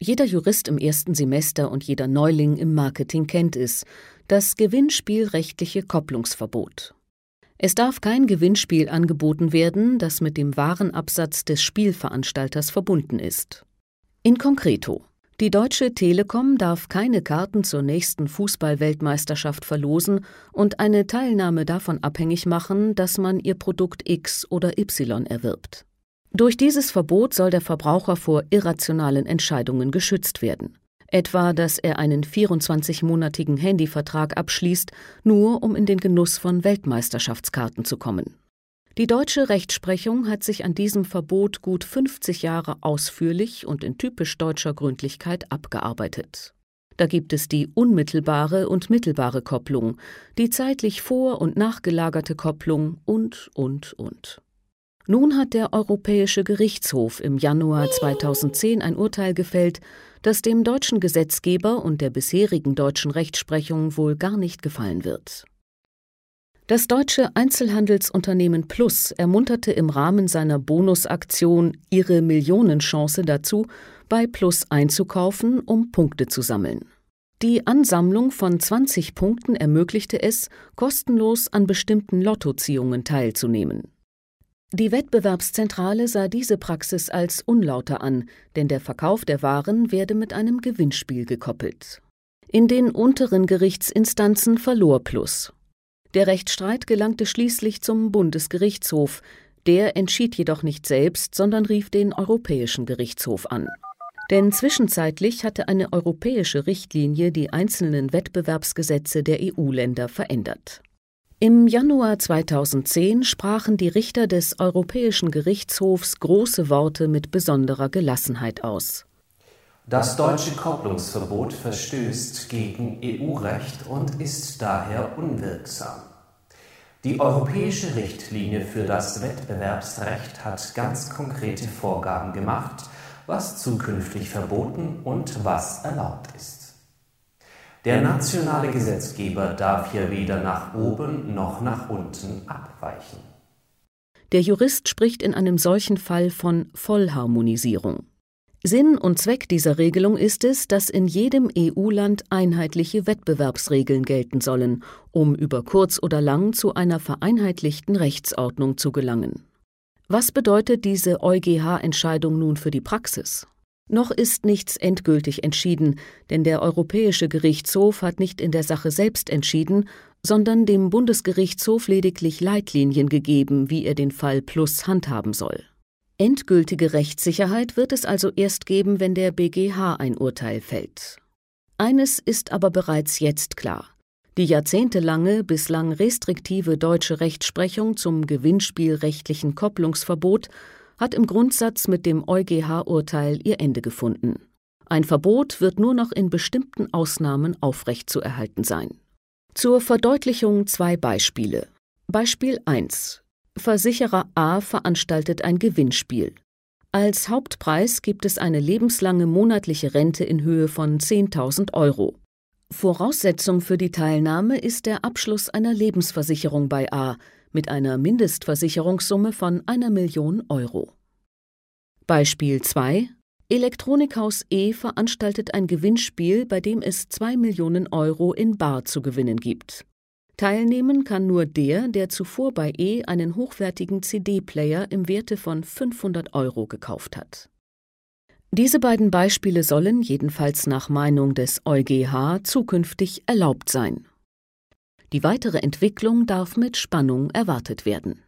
Jeder Jurist im ersten Semester und jeder Neuling im Marketing kennt es, das gewinnspielrechtliche Kopplungsverbot. Es darf kein Gewinnspiel angeboten werden, das mit dem Warenabsatz des Spielveranstalters verbunden ist. In concreto. Die Deutsche Telekom darf keine Karten zur nächsten Fußballweltmeisterschaft verlosen und eine Teilnahme davon abhängig machen, dass man ihr Produkt X oder Y erwirbt. Durch dieses Verbot soll der Verbraucher vor irrationalen Entscheidungen geschützt werden. Etwa, dass er einen 24-monatigen Handyvertrag abschließt, nur um in den Genuss von Weltmeisterschaftskarten zu kommen. Die deutsche Rechtsprechung hat sich an diesem Verbot gut 50 Jahre ausführlich und in typisch deutscher Gründlichkeit abgearbeitet. Da gibt es die unmittelbare und mittelbare Kopplung, die zeitlich vor- und nachgelagerte Kopplung und, und, und. Nun hat der Europäische Gerichtshof im Januar 2010 ein Urteil gefällt, das dem deutschen Gesetzgeber und der bisherigen deutschen Rechtsprechung wohl gar nicht gefallen wird. Das deutsche Einzelhandelsunternehmen Plus ermunterte im Rahmen seiner Bonusaktion ihre Millionenchance dazu, bei Plus einzukaufen, um Punkte zu sammeln. Die Ansammlung von 20 Punkten ermöglichte es, kostenlos an bestimmten Lottoziehungen teilzunehmen. Die Wettbewerbszentrale sah diese Praxis als unlauter an, denn der Verkauf der Waren werde mit einem Gewinnspiel gekoppelt. In den unteren Gerichtsinstanzen verlor Plus. Der Rechtsstreit gelangte schließlich zum Bundesgerichtshof, der entschied jedoch nicht selbst, sondern rief den Europäischen Gerichtshof an. Denn zwischenzeitlich hatte eine europäische Richtlinie die einzelnen Wettbewerbsgesetze der EU-Länder verändert. Im Januar 2010 sprachen die Richter des Europäischen Gerichtshofs große Worte mit besonderer Gelassenheit aus. Das deutsche Kopplungsverbot verstößt gegen EU-Recht und ist daher unwirksam. Die europäische Richtlinie für das Wettbewerbsrecht hat ganz konkrete Vorgaben gemacht, was zukünftig verboten und was erlaubt ist. Der nationale Gesetzgeber darf hier weder nach oben noch nach unten abweichen. Der Jurist spricht in einem solchen Fall von Vollharmonisierung. Sinn und Zweck dieser Regelung ist es, dass in jedem EU-Land einheitliche Wettbewerbsregeln gelten sollen, um über kurz oder lang zu einer vereinheitlichten Rechtsordnung zu gelangen. Was bedeutet diese EuGH-Entscheidung nun für die Praxis? Noch ist nichts endgültig entschieden, denn der Europäische Gerichtshof hat nicht in der Sache selbst entschieden, sondern dem Bundesgerichtshof lediglich Leitlinien gegeben, wie er den Fall Plus handhaben soll. Endgültige Rechtssicherheit wird es also erst geben, wenn der BGH ein Urteil fällt. Eines ist aber bereits jetzt klar. Die jahrzehntelange, bislang restriktive deutsche Rechtsprechung zum gewinnspielrechtlichen Kopplungsverbot hat im Grundsatz mit dem EuGH-Urteil ihr Ende gefunden. Ein Verbot wird nur noch in bestimmten Ausnahmen aufrechtzuerhalten sein. Zur Verdeutlichung zwei Beispiele. Beispiel 1. Versicherer A veranstaltet ein Gewinnspiel. Als Hauptpreis gibt es eine lebenslange monatliche Rente in Höhe von 10.000 Euro. Voraussetzung für die Teilnahme ist der Abschluss einer Lebensversicherung bei A, mit einer Mindestversicherungssumme von einer Million Euro. Beispiel 2 Elektronikhaus E veranstaltet ein Gewinnspiel, bei dem es 2 Millionen Euro in Bar zu gewinnen gibt. Teilnehmen kann nur der, der zuvor bei E einen hochwertigen CD-Player im Werte von 500 Euro gekauft hat. Diese beiden Beispiele sollen, jedenfalls nach Meinung des EuGH, zukünftig erlaubt sein. Die weitere Entwicklung darf mit Spannung erwartet werden